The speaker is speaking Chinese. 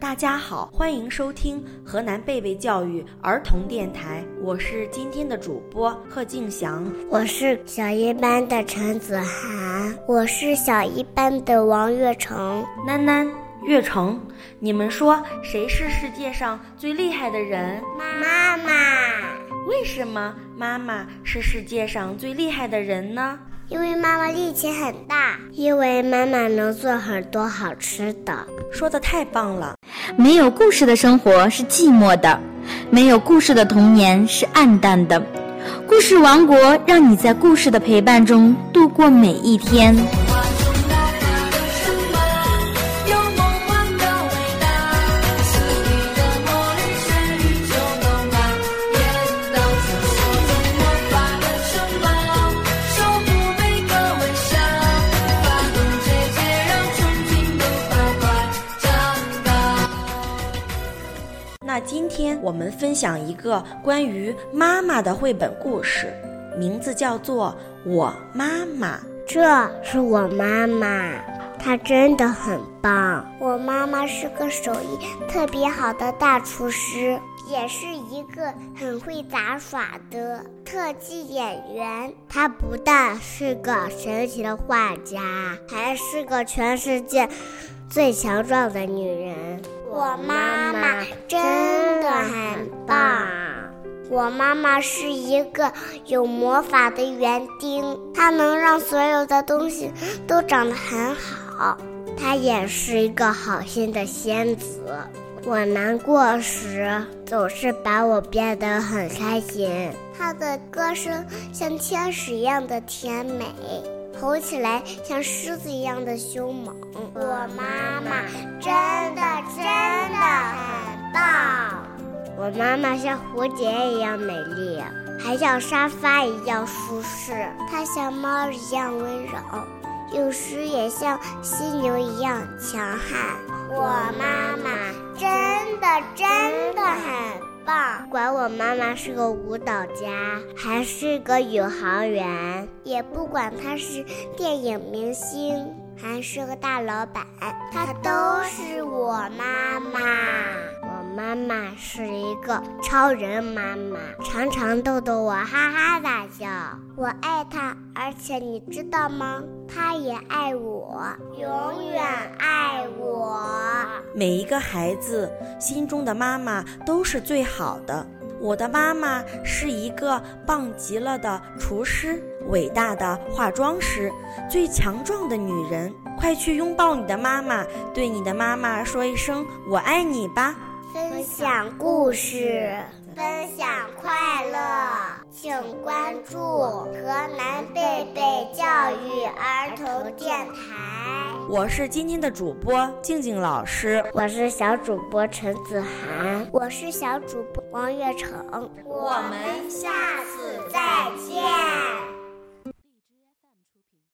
大家好，欢迎收听河南贝贝教育儿童电台，我是今天的主播贺静祥，我是小一班的陈子涵，我是小一班的王月成。囡囡、月成，你们说谁是世界上最厉害的人？妈妈。为什么妈妈是世界上最厉害的人呢？因为妈妈力气很大，因为妈妈能做很多好吃的。说的太棒了！没有故事的生活是寂寞的，没有故事的童年是暗淡的。故事王国让你在故事的陪伴中度过每一天。那今天我们分享一个关于妈妈的绘本故事，名字叫做《我妈妈》。这是我妈妈，她真的很棒。我妈妈是个手艺特别好的大厨师，也是一个很会杂耍的特技演员。她不但是个神奇的画家，还是个全世界最强壮的女人。我妈妈真的很棒。我妈妈是一个有魔法的园丁，她能让所有的东西都长得很好。她也是一个好心的仙子。我难过时，总是把我变得很开心。她的歌声像天使一样的甜美。吼起来像狮子一样的凶猛。我妈妈真的真的很棒。我妈妈像蝴蝶一样美丽，还像沙发一样舒适。她像猫一样温柔，有时也像犀牛一样强悍。我妈妈真的真的很。管我妈妈是个舞蹈家，还是个宇航员，也不管她是电影明星，还是个大老板，她都是我妈妈。妈妈是一个超人妈妈，常常逗逗我哈哈大笑。我爱她，而且你知道吗？她也爱我，永远爱我。每一个孩子心中的妈妈都是最好的。我的妈妈是一个棒极了的厨师，伟大的化妆师，最强壮的女人。快去拥抱你的妈妈，对你的妈妈说一声“我爱你”吧。分享故事，分享快乐，请关注河南贝贝教育儿童电台。我是今天的主播静静老师，我是小主播陈子涵，我是小主播王月成。我们下次再见。